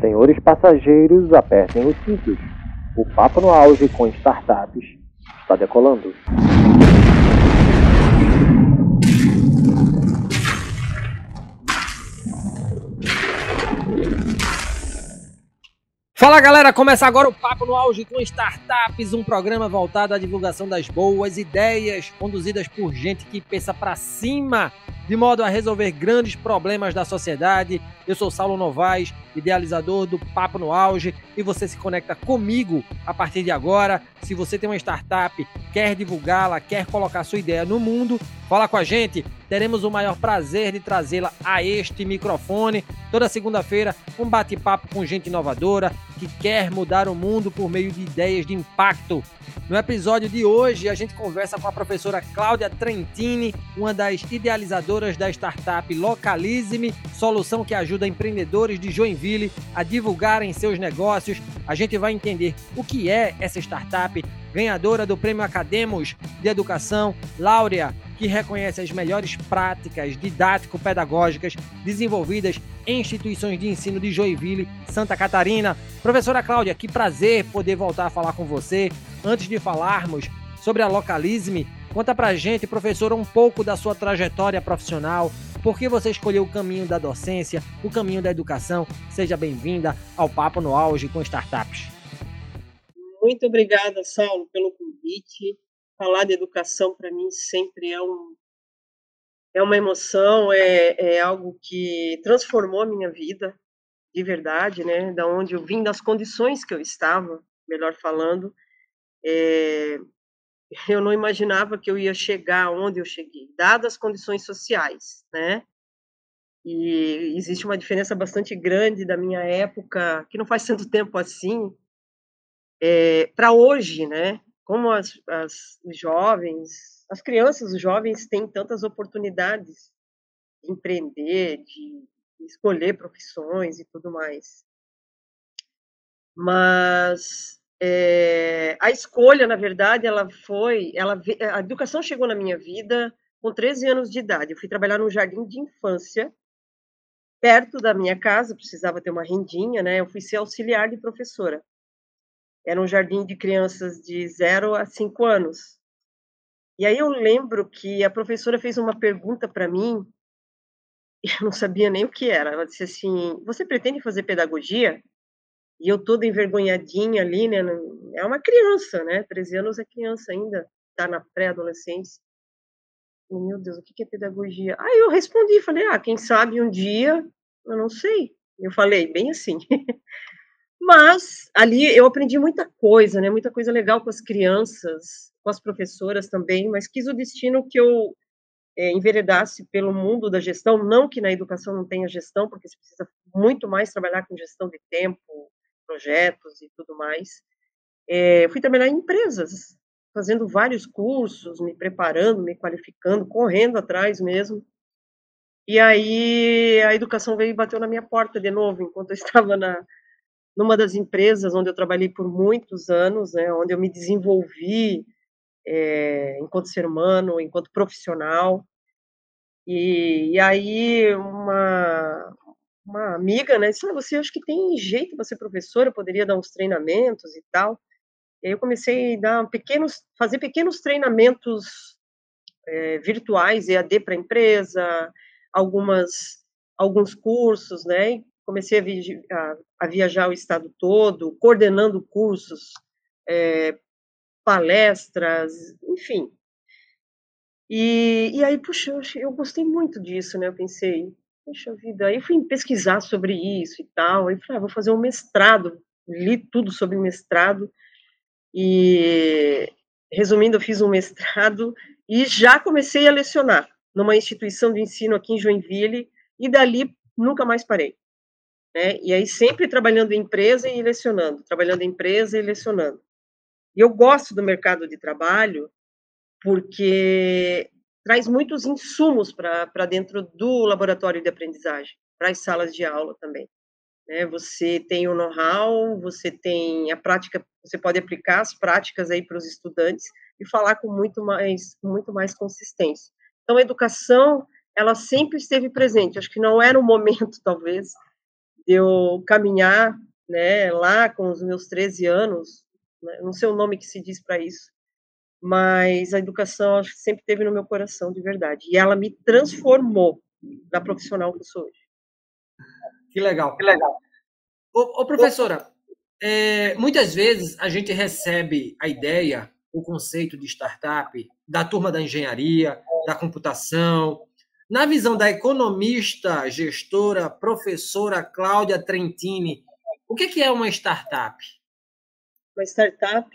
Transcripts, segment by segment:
Senhores passageiros, apertem os cintos. O papo no auge com startups está decolando. Fala galera, começa agora o Papo no Auge com Startups, um programa voltado à divulgação das boas ideias, conduzidas por gente que pensa para cima, de modo a resolver grandes problemas da sociedade. Eu sou Saulo Novaes, idealizador do Papo no Auge, e você se conecta comigo a partir de agora. Se você tem uma startup, quer divulgá-la, quer colocar sua ideia no mundo, fala com a gente. Teremos o maior prazer de trazê-la a este microfone. Toda segunda-feira, um bate-papo com gente inovadora que quer mudar o mundo por meio de ideias de impacto. No episódio de hoje, a gente conversa com a professora Cláudia Trentini, uma das idealizadoras da startup Localize-me, solução que ajuda empreendedores de Joinville a divulgarem seus negócios. A gente vai entender o que é essa startup, ganhadora do Prêmio Academos de Educação, Láurea, que reconhece as melhores práticas didático-pedagógicas desenvolvidas em instituições de ensino de Joinville, Santa Catarina. Professora Cláudia, que prazer poder voltar a falar com você. Antes de falarmos sobre a Localize-me, conta pra gente, professora, um pouco da sua trajetória profissional, por que você escolheu o caminho da docência, o caminho da educação. Seja bem-vinda ao Papo no Auge com Startups. Muito obrigada, Saulo, pelo convite. Falar de educação para mim sempre é um é uma emoção, é, é algo que transformou a minha vida, de verdade, né? Da onde eu vim, das condições que eu estava, melhor falando, é, eu não imaginava que eu ia chegar onde eu cheguei, dadas as condições sociais, né? E existe uma diferença bastante grande da minha época, que não faz tanto tempo assim, é, para hoje, né? Como as, as os jovens as crianças, os jovens têm tantas oportunidades de empreender, de escolher profissões e tudo mais. Mas é, a escolha, na verdade, ela foi, ela, a educação chegou na minha vida com 13 anos de idade. Eu fui trabalhar num jardim de infância, perto da minha casa, precisava ter uma rendinha, né? Eu fui ser auxiliar de professora. Era um jardim de crianças de 0 a 5 anos. E aí eu lembro que a professora fez uma pergunta para mim, e eu não sabia nem o que era. Ela disse assim: Você pretende fazer pedagogia? E eu toda envergonhadinha ali, né? É uma criança, né? 13 anos é criança ainda, está na pré-adolescência. Meu Deus, o que é pedagogia? Aí eu respondi, falei: Ah, quem sabe um dia, eu não sei. Eu falei, bem assim. Mas ali eu aprendi muita coisa, né? Muita coisa legal com as crianças com as professoras também, mas quis o destino que eu é, enveredasse pelo mundo da gestão, não que na educação não tenha gestão, porque você precisa muito mais trabalhar com gestão de tempo, projetos e tudo mais. É, fui trabalhar em empresas, fazendo vários cursos, me preparando, me qualificando, correndo atrás mesmo. E aí a educação veio e bateu na minha porta de novo, enquanto eu estava na, numa das empresas onde eu trabalhei por muitos anos, né, onde eu me desenvolvi é, enquanto ser humano, enquanto profissional. E, e aí uma, uma amiga, né, disse, ah, você acho que tem jeito para ser professora, poderia dar uns treinamentos e tal. E aí eu comecei a dar pequenos, fazer pequenos treinamentos é, virtuais, EAD para empresa, algumas, alguns cursos, né, comecei a, vi a, a, viajar o estado todo, coordenando cursos é, palestras, enfim. E, e aí, puxa, eu, eu gostei muito disso, né? Eu pensei, puxa vida, aí fui pesquisar sobre isso e tal, aí falei, ah, vou fazer um mestrado, li tudo sobre mestrado, e resumindo, eu fiz um mestrado e já comecei a lecionar numa instituição de ensino aqui em Joinville, e dali nunca mais parei. Né? E aí sempre trabalhando em empresa e lecionando, trabalhando em empresa e lecionando. E eu gosto do mercado de trabalho porque traz muitos insumos para dentro do laboratório de aprendizagem, para as salas de aula também. Né? Você tem o know-how, você tem a prática, você pode aplicar as práticas aí para os estudantes e falar com muito mais, com muito mais consistência. Então, a educação, ela sempre esteve presente. Acho que não era o momento, talvez, eu caminhar, né, lá com os meus 13 anos, né, não sei o nome que se diz para isso, mas a educação acho que sempre teve no meu coração de verdade. E ela me transformou na profissional que eu sou hoje. Que legal. Que legal. Ô, ô professora, é, muitas vezes a gente recebe a ideia, o conceito de startup da turma da engenharia, da computação. Na visão da economista, gestora, professora Cláudia Trentini, o que é uma startup? Uma startup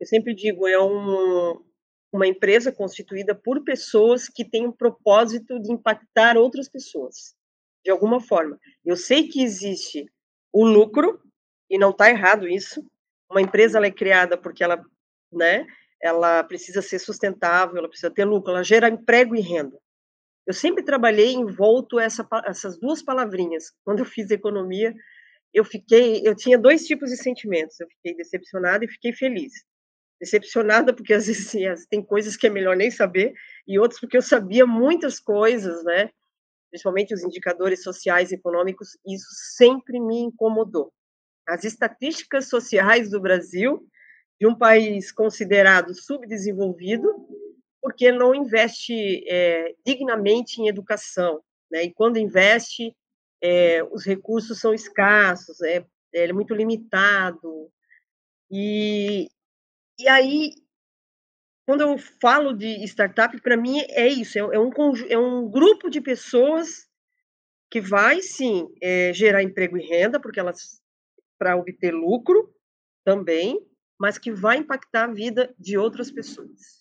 eu sempre digo, é um, uma empresa constituída por pessoas que têm um propósito de impactar outras pessoas, de alguma forma. Eu sei que existe o lucro, e não está errado isso. Uma empresa ela é criada porque ela, né, ela precisa ser sustentável, ela precisa ter lucro, ela gera emprego e renda. Eu sempre trabalhei envolto essa, essas duas palavrinhas. Quando eu fiz economia, eu fiquei, eu tinha dois tipos de sentimentos. Eu fiquei decepcionada e fiquei feliz decepcionada, porque às vezes assim, tem coisas que é melhor nem saber, e outras porque eu sabia muitas coisas, né? Principalmente os indicadores sociais e econômicos, isso sempre me incomodou. As estatísticas sociais do Brasil, de um país considerado subdesenvolvido, porque não investe é, dignamente em educação, né? E quando investe, é, os recursos são escassos, é, é muito limitado. E, e aí, quando eu falo de startup, para mim é isso, é, é, um, é um grupo de pessoas que vai, sim, é, gerar emprego e renda, porque elas, para obter lucro também, mas que vai impactar a vida de outras pessoas.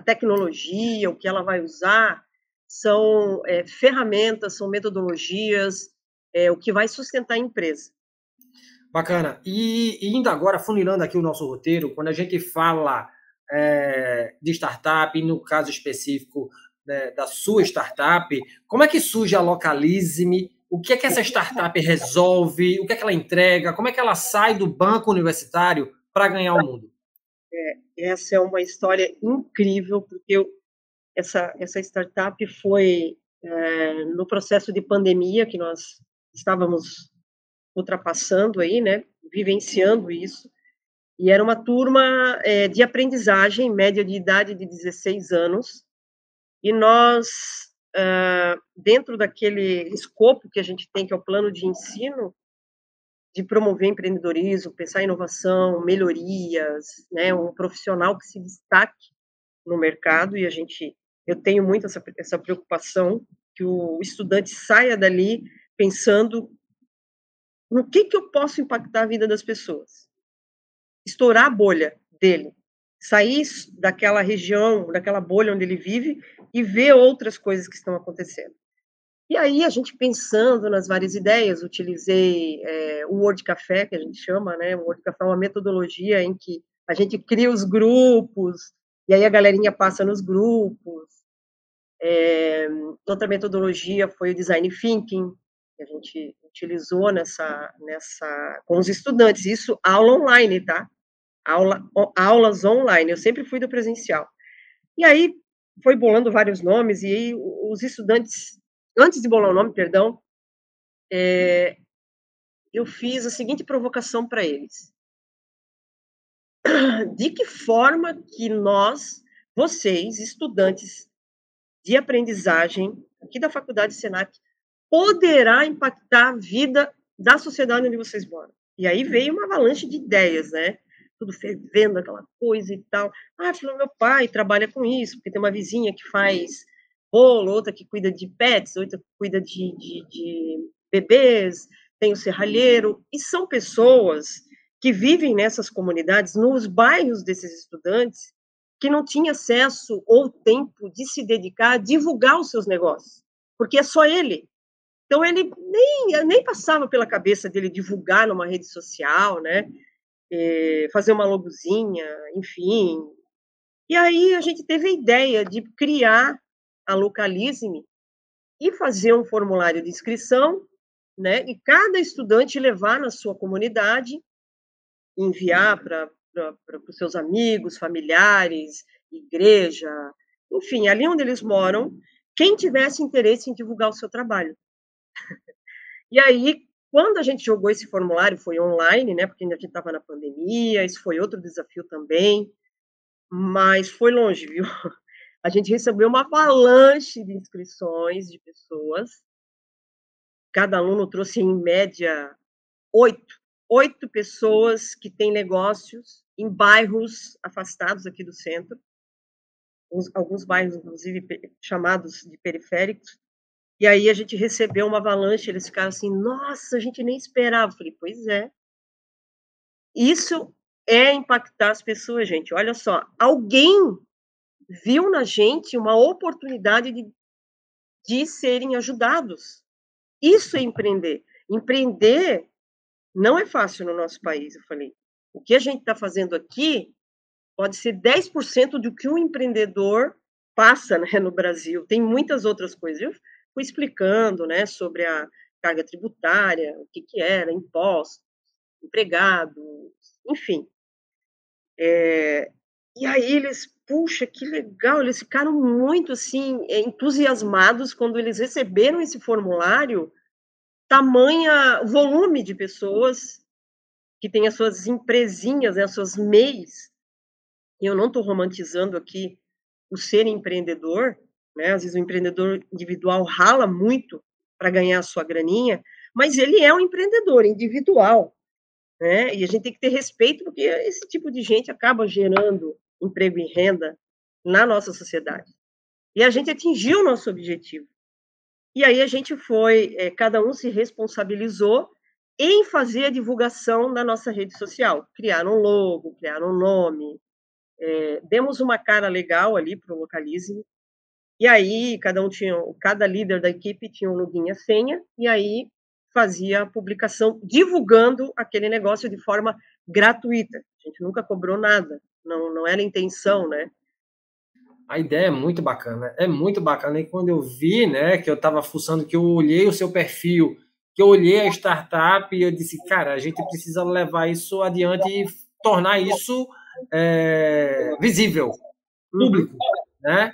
A tecnologia, o que ela vai usar, são é, ferramentas, são metodologias, é, o que vai sustentar a empresa. Bacana. E, e indo agora, funilando aqui o nosso roteiro, quando a gente fala é, de startup, no caso específico né, da sua startup, como é que surge a Localize-me? O que é que essa startup resolve? O que é que ela entrega? Como é que ela sai do banco universitário para ganhar o mundo? É, essa é uma história incrível, porque eu, essa, essa startup foi é, no processo de pandemia que nós estávamos ultrapassando aí, né, vivenciando isso, e era uma turma é, de aprendizagem, média de idade de 16 anos, e nós, uh, dentro daquele escopo que a gente tem, que é o plano de ensino, de promover empreendedorismo, pensar em inovação, melhorias, né, um profissional que se destaque no mercado, e a gente, eu tenho muito essa, essa preocupação, que o estudante saia dali pensando no que, que eu posso impactar a vida das pessoas. Estourar a bolha dele, sair daquela região, daquela bolha onde ele vive e ver outras coisas que estão acontecendo. E aí, a gente pensando nas várias ideias, utilizei é, o Word Café, que a gente chama, né? O Word Café é uma metodologia em que a gente cria os grupos, e aí a galerinha passa nos grupos. É, outra metodologia foi o Design Thinking, que a gente utilizou nessa, nessa com os estudantes. Isso aula online, tá? Aula, aulas online. Eu sempre fui do presencial. E aí foi bolando vários nomes e aí os estudantes, antes de bolar o nome, perdão, é, eu fiz a seguinte provocação para eles. De que forma que nós, vocês, estudantes de aprendizagem aqui da Faculdade Senac, poderá impactar a vida da sociedade onde vocês moram. E aí veio uma avalanche de ideias, né? Tudo fervendo, aquela coisa e tal. Ah, meu pai trabalha com isso, porque tem uma vizinha que faz bolo, outra que cuida de pets, outra que cuida de, de, de bebês, tem o serralheiro, e são pessoas que vivem nessas comunidades, nos bairros desses estudantes, que não tinham acesso ou tempo de se dedicar a divulgar os seus negócios, porque é só ele então ele nem, nem passava pela cabeça dele divulgar numa rede social, né? É, fazer uma logozinha, enfim. E aí a gente teve a ideia de criar a Localize-me e fazer um formulário de inscrição, né? E cada estudante levar na sua comunidade, enviar para os seus amigos, familiares, igreja, enfim, ali onde eles moram, quem tivesse interesse em divulgar o seu trabalho. E aí quando a gente jogou esse formulário, foi online, né? Porque a gente estava na pandemia, isso foi outro desafio também, mas foi longe, viu? A gente recebeu uma avalanche de inscrições de pessoas. Cada aluno trouxe, em média, oito, oito pessoas que têm negócios em bairros afastados aqui do centro, alguns bairros, inclusive, chamados de periféricos, e aí a gente recebeu uma avalanche, eles ficaram assim, nossa, a gente nem esperava. Eu falei, pois é. Isso é impactar as pessoas, gente. Olha só, alguém viu na gente uma oportunidade de, de serem ajudados. Isso é empreender. Empreender não é fácil no nosso país, eu falei. O que a gente está fazendo aqui pode ser 10% do que um empreendedor passa né, no Brasil. Tem muitas outras coisas. Eu fui explicando né, sobre a carga tributária, o que, que era, impostos, empregados, enfim. É, e aí eles, puxa, que legal, eles ficaram muito assim entusiasmados quando eles receberam esse formulário, tamanha volume de pessoas que têm as suas empresinhas, né, as suas MEIs. E eu não estou romantizando aqui o ser empreendedor, né? Às vezes o empreendedor individual rala muito para ganhar a sua graninha, mas ele é um empreendedor individual, né? E a gente tem que ter respeito porque esse tipo de gente acaba gerando emprego e renda na nossa sociedade. E a gente atingiu o nosso objetivo. E aí a gente foi, é, cada um se responsabilizou em fazer a divulgação da nossa rede social. Criar um logo, criar um nome, é, demos uma cara legal ali para o Localize, e aí, cada um tinha, cada líder da equipe tinha um login e senha, e aí fazia a publicação divulgando aquele negócio de forma gratuita. A gente nunca cobrou nada, não, não era intenção, né? A ideia é muito bacana, é muito bacana. E quando eu vi, né, que eu estava fuçando, que eu olhei o seu perfil, que eu olhei a startup, e eu disse, cara, a gente precisa levar isso adiante e tornar isso é, visível, público. Né?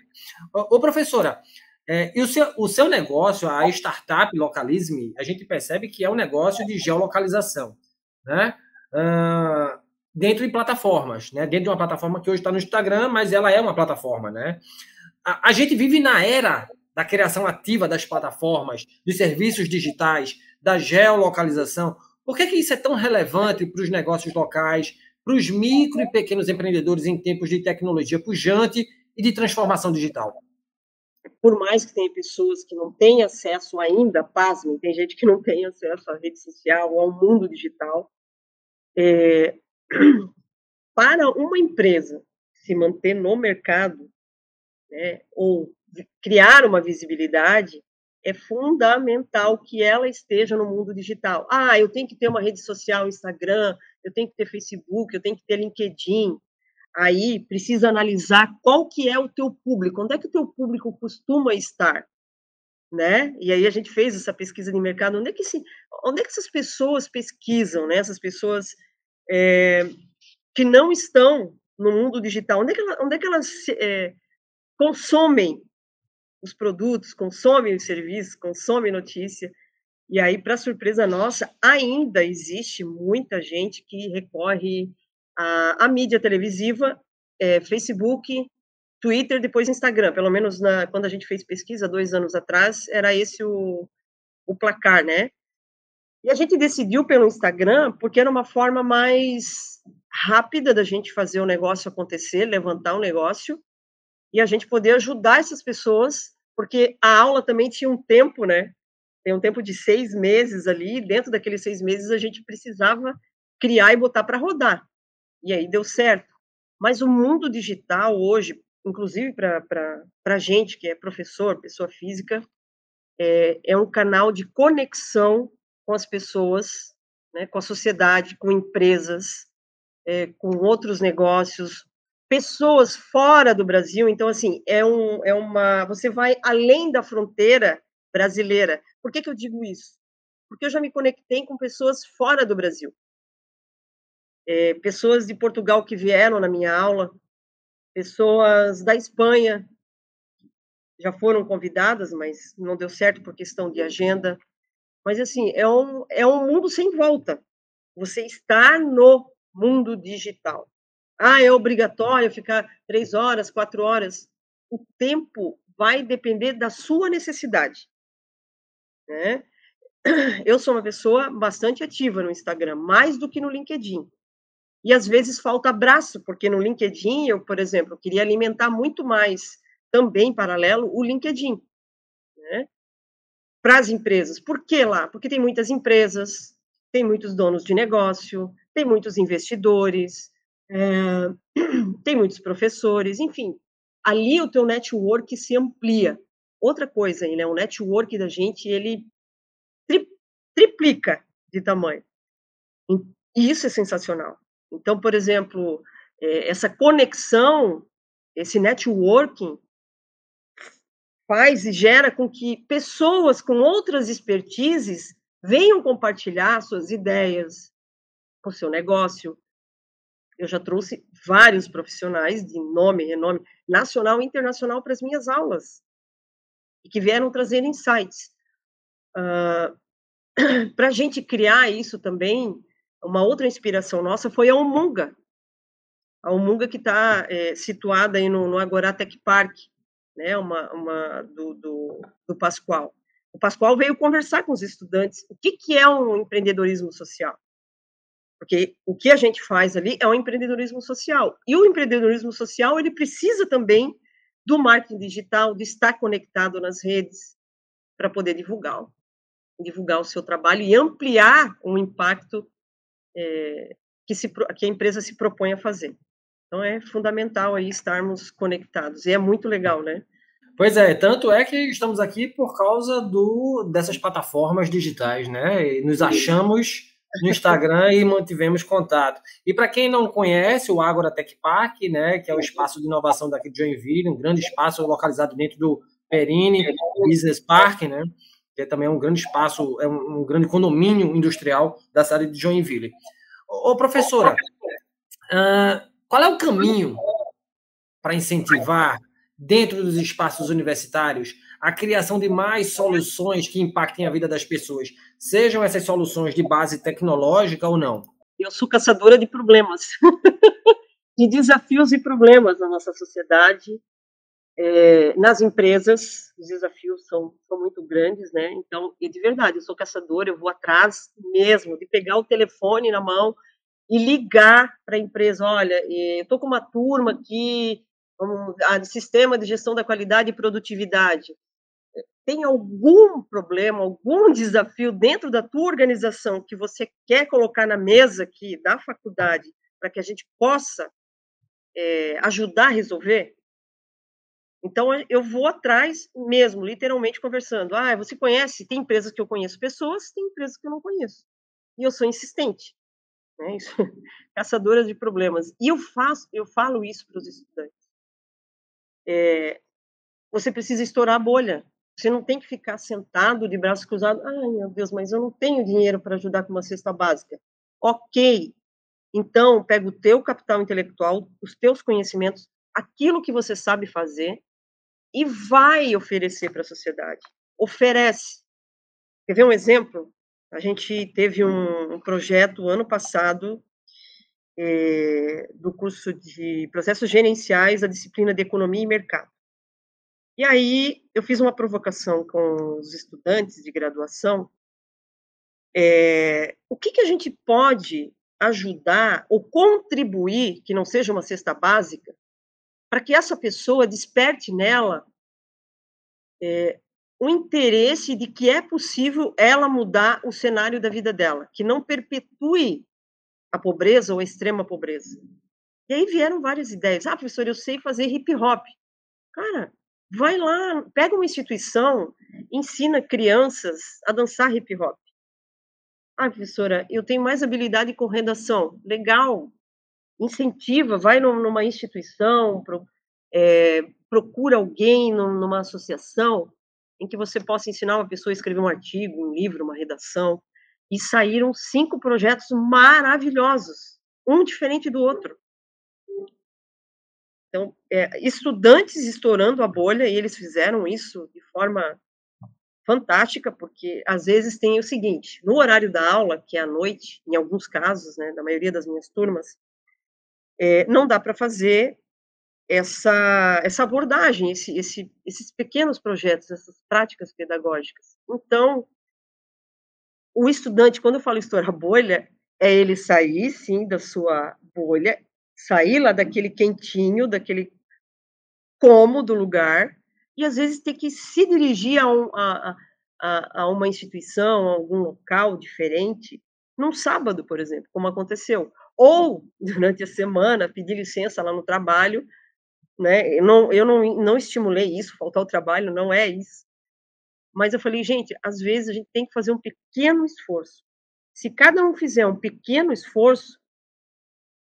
Ô, professora, é, e o seu, o seu negócio, a startup Localize-me, a gente percebe que é um negócio de geolocalização, né? Uh, dentro de plataformas, né? Dentro de uma plataforma que hoje está no Instagram, mas ela é uma plataforma, né? A, a, gente vive na era da criação ativa das plataformas, dos serviços digitais, da geolocalização. Por que, que isso é tão relevante para os negócios locais, para os micro e pequenos empreendedores em tempos de tecnologia pujante e de transformação digital? Por mais que tenha pessoas que não têm acesso ainda, pasmem, tem gente que não tem acesso à rede social ou ao mundo digital. É, para uma empresa se manter no mercado, né, ou criar uma visibilidade, é fundamental que ela esteja no mundo digital. Ah, eu tenho que ter uma rede social, Instagram, eu tenho que ter Facebook, eu tenho que ter LinkedIn aí precisa analisar qual que é o teu público, onde é que o teu público costuma estar, né? E aí a gente fez essa pesquisa de mercado, onde é que, se, onde é que essas pessoas pesquisam, né? Essas pessoas é, que não estão no mundo digital, onde é que, ela, onde é que elas é, consomem os produtos, consomem os serviços, consomem notícia, e aí, para surpresa nossa, ainda existe muita gente que recorre a, a mídia televisiva, é, Facebook, Twitter, depois Instagram. Pelo menos na, quando a gente fez pesquisa dois anos atrás, era esse o, o placar, né? E a gente decidiu pelo Instagram porque era uma forma mais rápida da gente fazer o negócio acontecer, levantar o um negócio e a gente poder ajudar essas pessoas, porque a aula também tinha um tempo, né? Tem um tempo de seis meses ali, dentro daqueles seis meses a gente precisava criar e botar para rodar e aí deu certo. Mas o mundo digital hoje, inclusive para a gente que é professor, pessoa física, é, é um canal de conexão com as pessoas, né, com a sociedade, com empresas, é, com outros negócios, pessoas fora do Brasil. Então, assim, é, um, é uma. Você vai além da fronteira brasileira. Por que, que eu digo isso? Porque eu já me conectei com pessoas fora do Brasil é, pessoas de Portugal que vieram na minha aula, pessoas da Espanha já foram convidadas, mas não deu certo por questão de agenda. Mas, assim, é um, é um mundo sem volta. Você está no mundo digital. Ah, é obrigatório ficar três horas, quatro horas. O tempo vai depender da sua necessidade. Né? Eu sou uma pessoa bastante ativa no Instagram, mais do que no LinkedIn. E às vezes falta abraço, porque no LinkedIn, eu, por exemplo, queria alimentar muito mais, também paralelo, o LinkedIn. Para as empresas. Por que lá? Porque tem muitas empresas, tem muitos donos de negócio, tem muitos investidores, é, tem muitos professores, enfim. Ali o teu network se amplia. Outra coisa, né, o network da gente, ele tri, triplica de tamanho. E isso é sensacional. Então, por exemplo, é, essa conexão, esse networking, faz e gera com que pessoas com outras expertises venham compartilhar suas ideias, o seu negócio. Eu já trouxe vários profissionais de nome, renome nacional e internacional para as minhas aulas e que vieram trazer insights. Uh, para a gente criar isso também, uma outra inspiração nossa foi a Umunga. A Umunga que está é, situada aí no, no Agora Tech Park, né, uma, uma do, do, do, Pascoal. O Pascoal veio conversar com os estudantes o que, que é um empreendedorismo social. Porque o que a gente faz ali é um empreendedorismo social. E o empreendedorismo social, ele precisa também do marketing digital, de estar conectado nas redes, para poder divulgar divulgar o seu trabalho e ampliar o impacto é, que, se, que a empresa se propõe a fazer. Então é fundamental aí estarmos conectados e é muito legal, né? Pois é, tanto é que estamos aqui por causa do, dessas plataformas digitais, né? E nos achamos no Instagram e mantivemos contato. E para quem não conhece o Agora Tech Park, né, que é o espaço de inovação daqui de Joinville, um grande espaço localizado dentro do Perini Business Park, né? que é também um grande espaço, é um, um grande condomínio industrial da cidade de Joinville. Ô, professora, uh, qual é o caminho para incentivar, dentro dos espaços universitários, a criação de mais soluções que impactem a vida das pessoas, sejam essas soluções de base tecnológica ou não? Eu sou caçadora de problemas, de desafios e problemas na nossa sociedade, é, nas empresas, os desafios são, são muito grandes, né? Então, e de verdade, eu sou caçadora, eu vou atrás mesmo de pegar o telefone na mão e ligar para a empresa: olha, eu estou com uma turma aqui, um, a sistema de gestão da qualidade e produtividade. Tem algum problema, algum desafio dentro da tua organização que você quer colocar na mesa aqui da faculdade para que a gente possa é, ajudar a resolver? Então, eu vou atrás mesmo, literalmente conversando. Ah, você conhece? Tem empresas que eu conheço pessoas, tem empresas que eu não conheço. E eu sou insistente. Né? Isso, caçadora de problemas. E eu faço, eu falo isso para os estudantes. É, você precisa estourar a bolha. Você não tem que ficar sentado de braços cruzados. Ai, meu Deus, mas eu não tenho dinheiro para ajudar com uma cesta básica. Ok. Então, pega o teu capital intelectual, os teus conhecimentos, aquilo que você sabe fazer e vai oferecer para a sociedade. Oferece. Quer ver um exemplo? A gente teve um, um projeto ano passado é, do curso de processos gerenciais, a disciplina de economia e mercado. E aí eu fiz uma provocação com os estudantes de graduação. É, o que, que a gente pode ajudar ou contribuir, que não seja uma cesta básica, para que essa pessoa desperte nela é, o interesse de que é possível ela mudar o cenário da vida dela, que não perpetue a pobreza ou a extrema pobreza. E aí vieram várias ideias. Ah, professor, eu sei fazer hip hop. Cara, vai lá, pega uma instituição, ensina crianças a dançar hip hop. Ah, professora, eu tenho mais habilidade com redação. Legal, incentiva, vai numa instituição, é, procura alguém numa associação em que você possa ensinar uma pessoa a escrever um artigo, um livro, uma redação. E saíram cinco projetos maravilhosos, um diferente do outro. Então, é, estudantes estourando a bolha, e eles fizeram isso de forma fantástica, porque às vezes tem o seguinte: no horário da aula, que é à noite, em alguns casos, né, da maioria das minhas turmas, é, não dá para fazer essa, essa abordagem, esse, esse, esses pequenos projetos, essas práticas pedagógicas. Então, o estudante, quando eu falo estourar bolha, é ele sair, sim, da sua bolha, sair lá daquele quentinho, daquele cômodo lugar, e às vezes ter que se dirigir a, um, a, a, a uma instituição, a algum local diferente, num sábado, por exemplo, como aconteceu. Ou, durante a semana, pedir licença lá no trabalho, né? Eu não, eu não, não estimulei isso, faltar o trabalho, não é isso. Mas eu falei, gente, às vezes a gente tem que fazer um pequeno esforço. Se cada um fizer um pequeno esforço,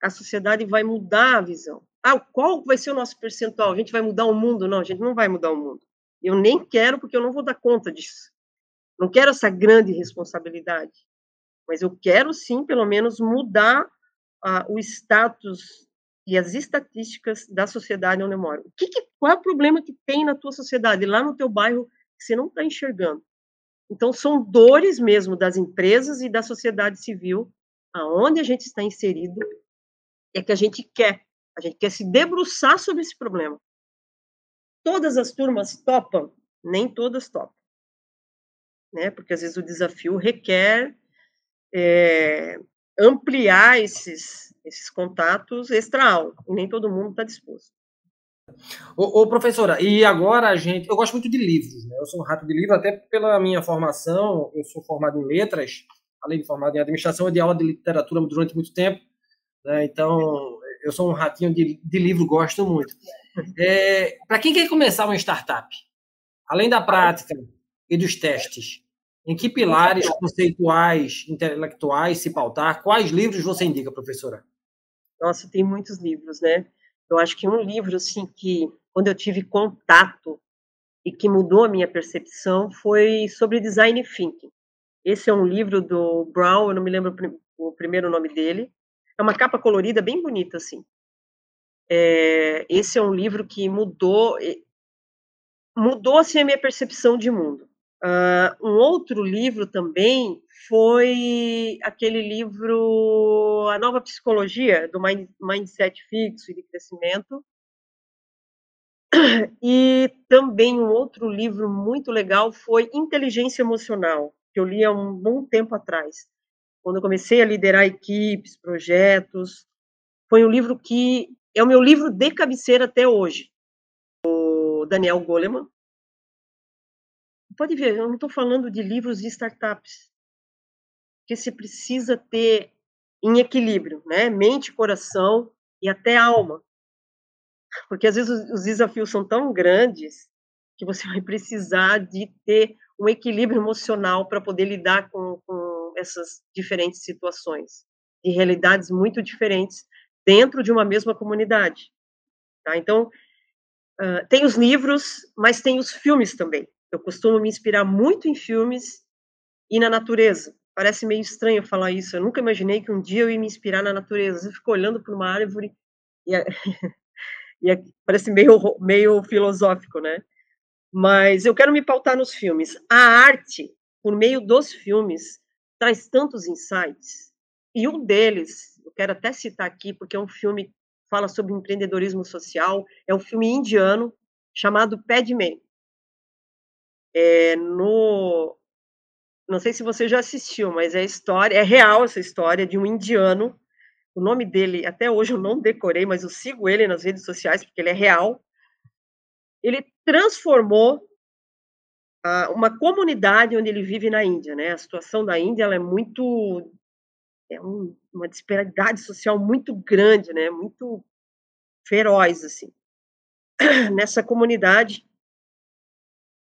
a sociedade vai mudar a visão. Ah, qual vai ser o nosso percentual? A gente vai mudar o mundo? Não, a gente não vai mudar o mundo. Eu nem quero, porque eu não vou dar conta disso. Não quero essa grande responsabilidade. Mas eu quero, sim, pelo menos, mudar ah, o status e as estatísticas da sociedade onde eu moro. O que, que, qual é o problema que tem na tua sociedade, lá no teu bairro, que você não está enxergando? Então, são dores mesmo das empresas e da sociedade civil, aonde a gente está inserido, é que a gente quer. A gente quer se debruçar sobre esse problema. Todas as turmas topam? Nem todas topam. Né? Porque às vezes o desafio requer é, ampliar esses, esses contatos extra-aula, e nem todo mundo está disposto. Ô, ô, professora, e agora a gente. Eu gosto muito de livros, né? Eu sou um rato de livro, até pela minha formação. Eu sou formado em letras, além de formado em administração, eu dei aula de literatura durante muito tempo. Né? Então, eu sou um ratinho de, de livro, gosto muito. É, Para quem quer começar uma startup, além da prática e dos testes, em que pilares conceituais, intelectuais se pautar? Quais livros você indica, professora? Nossa, tem muitos livros, né? Eu acho que um livro, assim, que quando eu tive contato e que mudou a minha percepção foi sobre design thinking. Esse é um livro do Brown, eu não me lembro o primeiro nome dele. É uma capa colorida bem bonita, assim. É, esse é um livro que mudou mudou assim a minha percepção de mundo. Uh, um outro livro também foi aquele livro A Nova Psicologia, do Mindset Fixo e de Crescimento. E também um outro livro muito legal foi Inteligência Emocional, que eu li há um bom tempo atrás, quando eu comecei a liderar equipes, projetos. Foi um livro que é o meu livro de cabeceira até hoje. O Daniel Goleman, pode ver, eu não estou falando de livros de startups, que se precisa ter em equilíbrio, né? Mente, coração e até alma. Porque às vezes os desafios são tão grandes que você vai precisar de ter um equilíbrio emocional para poder lidar com, com essas diferentes situações e realidades muito diferentes dentro de uma mesma comunidade. Tá? Então, uh, tem os livros, mas tem os filmes também. Eu costumo me inspirar muito em filmes e na natureza. Parece meio estranho falar isso. Eu nunca imaginei que um dia eu ia me inspirar na natureza. Eu fico olhando para uma árvore e, é, e é, parece meio, meio filosófico, né? Mas eu quero me pautar nos filmes. A arte, por meio dos filmes, traz tantos insights. E um deles, eu quero até citar aqui, porque é um filme que fala sobre empreendedorismo social, é um filme indiano chamado Padman é, no não sei se você já assistiu, mas é história, é real essa história de um indiano. O nome dele até hoje eu não decorei, mas eu sigo ele nas redes sociais porque ele é real. Ele transformou uh, uma comunidade onde ele vive na Índia, né? A situação da Índia ela é muito é um, uma disparidade social muito grande, né? Muito feroz assim. Nessa comunidade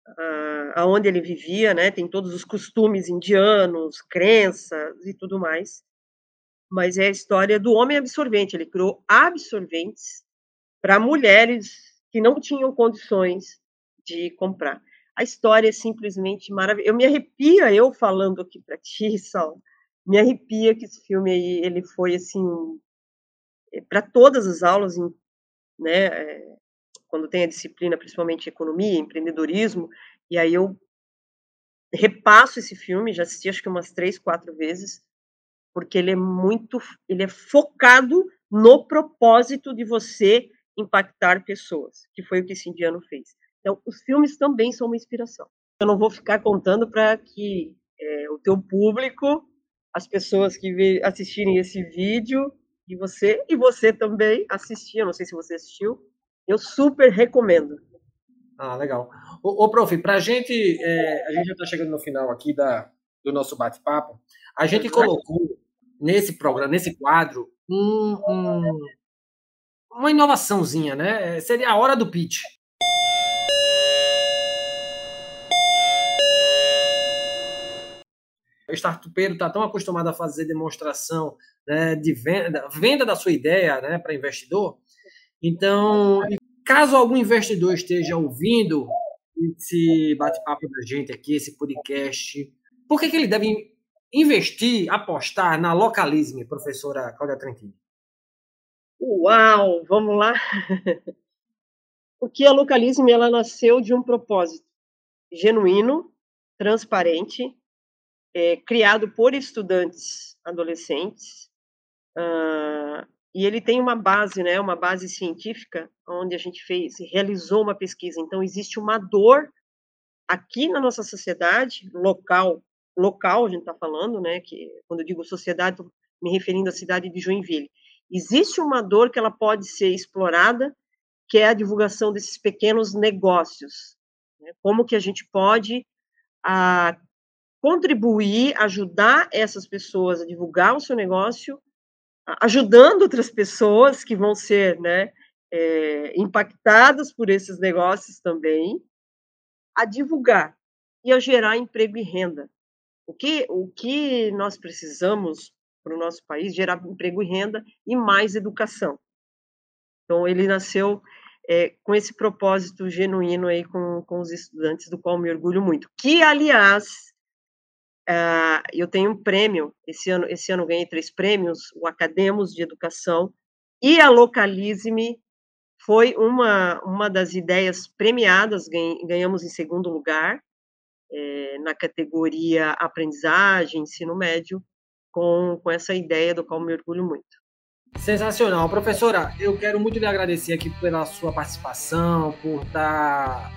uh, aonde ele vivia, né? Tem todos os costumes indianos, crenças e tudo mais. Mas é a história do homem absorvente. Ele criou absorventes para mulheres que não tinham condições de comprar. A história é simplesmente maravilhosa. Eu me arrepia eu falando aqui para ti, Sal. Me arrepia que esse filme aí ele foi assim é, para todas as aulas, né? Quando tem a disciplina, principalmente economia, empreendedorismo, e aí eu repasso esse filme, já assisti acho que umas três, quatro vezes, porque ele é muito, ele é focado no propósito de você impactar pessoas, que foi o que esse indiano fez. Então, os filmes também são uma inspiração. Eu não vou ficar contando para que é, o teu público, as pessoas que assistirem esse vídeo, e você, e você também assistir, eu não sei se você assistiu, eu super recomendo. Ah, legal. Ô, ô prof, para a gente, é, a gente já está chegando no final aqui da, do nosso bate-papo, a gente colocou nesse programa, nesse quadro, um, um, uma inovaçãozinha, né? Seria a hora do pitch. O startupeiro está tão acostumado a fazer demonstração né, de venda, venda da sua ideia né, para investidor. Então, caso algum investidor esteja ouvindo esse bate-papo da gente aqui, esse podcast, por que, que ele deve investir, apostar na Localisme, professora Cláudia Trentini? Uau, vamos lá. Porque a Localisme ela nasceu de um propósito genuíno, transparente é, criado por estudantes adolescentes, uh, e ele tem uma base, né, uma base científica, onde a gente fez, realizou uma pesquisa. Então, existe uma dor aqui na nossa sociedade, local, local a gente está falando, né, que quando eu digo sociedade, estou me referindo à cidade de Joinville. Existe uma dor que ela pode ser explorada, que é a divulgação desses pequenos negócios. Né? Como que a gente pode a, contribuir, ajudar essas pessoas a divulgar o seu negócio, ajudando outras pessoas que vão ser né, é, impactadas por esses negócios também, a divulgar e a gerar emprego e renda. O que, o que nós precisamos para o nosso país? Gerar emprego e renda e mais educação. Então, ele nasceu é, com esse propósito genuíno aí com, com os estudantes, do qual me orgulho muito. Que, aliás, Uh, eu tenho um prêmio, esse ano, esse ano ganhei três prêmios, o Academos de Educação e a Localize-me foi uma, uma das ideias premiadas, ganhamos em segundo lugar, é, na categoria aprendizagem, ensino médio, com, com essa ideia do qual me orgulho muito. Sensacional. Professora, eu quero muito lhe agradecer aqui pela sua participação, por estar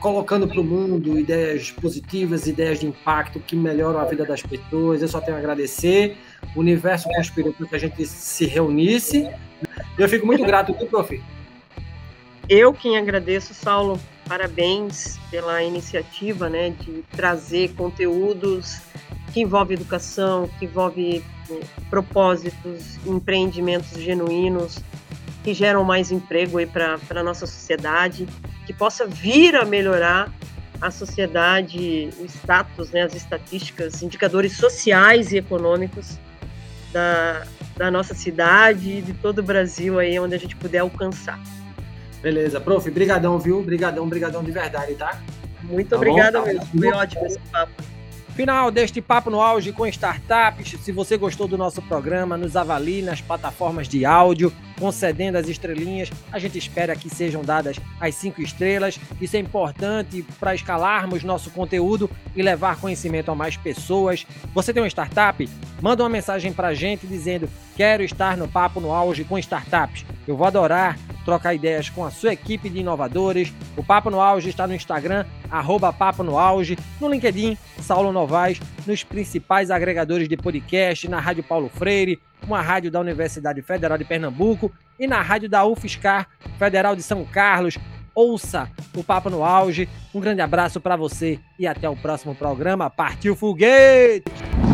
colocando para o mundo ideias positivas, ideias de impacto que melhoram a vida das pessoas. Eu só tenho a agradecer. O universo conspirou para que a gente se reunisse. Eu fico muito grato, viu, prof? Eu quem agradeço, Saulo. Parabéns pela iniciativa né, de trazer conteúdos que envolvem educação, que envolve né, propósitos, empreendimentos genuínos que geram mais emprego para a nossa sociedade que possa vir a melhorar a sociedade, o status, né, as estatísticas, indicadores sociais e econômicos da, da nossa cidade e de todo o Brasil aí, onde a gente puder alcançar. Beleza, prof, brigadão, viu? Brigadão, brigadão de verdade, tá? Muito tá obrigada mesmo, foi ótimo esse papo. Final deste Papo no Auge com startups. Se você gostou do nosso programa, nos avalie nas plataformas de áudio, concedendo as estrelinhas. A gente espera que sejam dadas as cinco estrelas. Isso é importante para escalarmos nosso conteúdo e levar conhecimento a mais pessoas. Você tem uma startup? Manda uma mensagem para a gente dizendo: Quero estar no Papo no Auge com startups. Eu vou adorar trocar ideias com a sua equipe de inovadores. O Papo no Auge está no Instagram, arroba Papo no Auge, no LinkedIn, Saulo Novaes, nos principais agregadores de podcast, na Rádio Paulo Freire, uma rádio da Universidade Federal de Pernambuco e na rádio da UFSCar Federal de São Carlos. Ouça o Papo no Auge. Um grande abraço para você e até o próximo programa. Partiu Foguete!